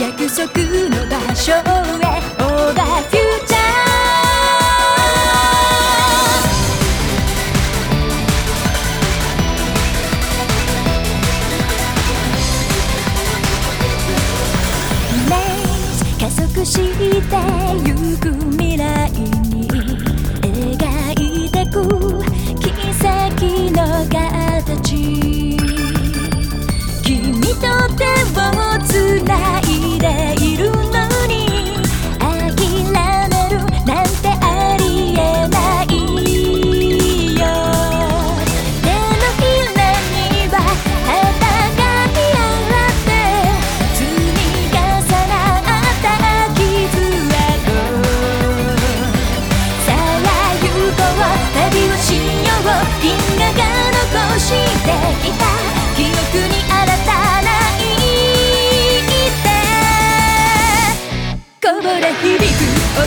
約束の場所へ。オーバーフューチャー。加速してゆく未来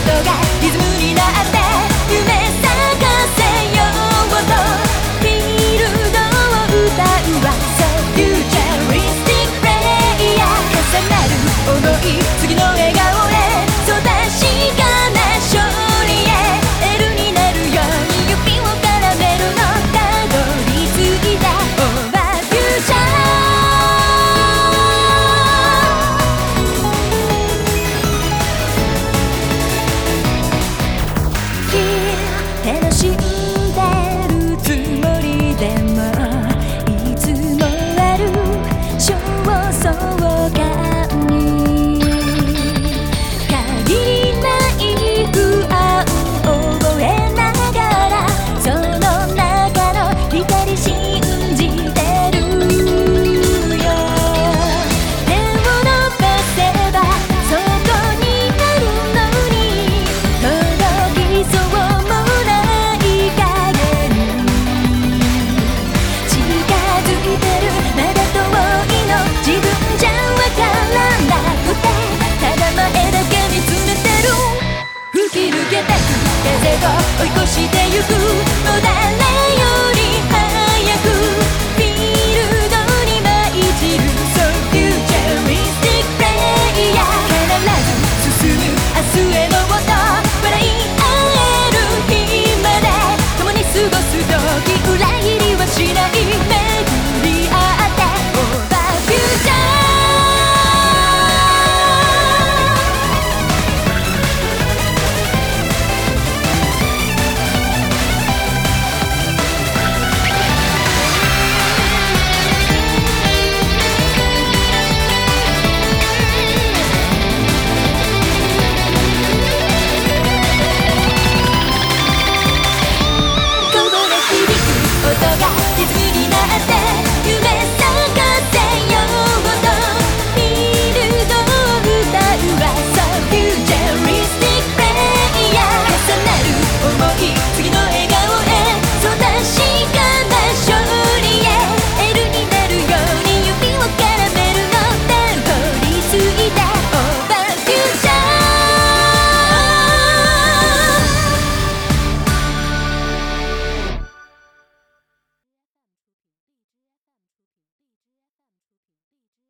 が照らし風が追い越してゆくのだね。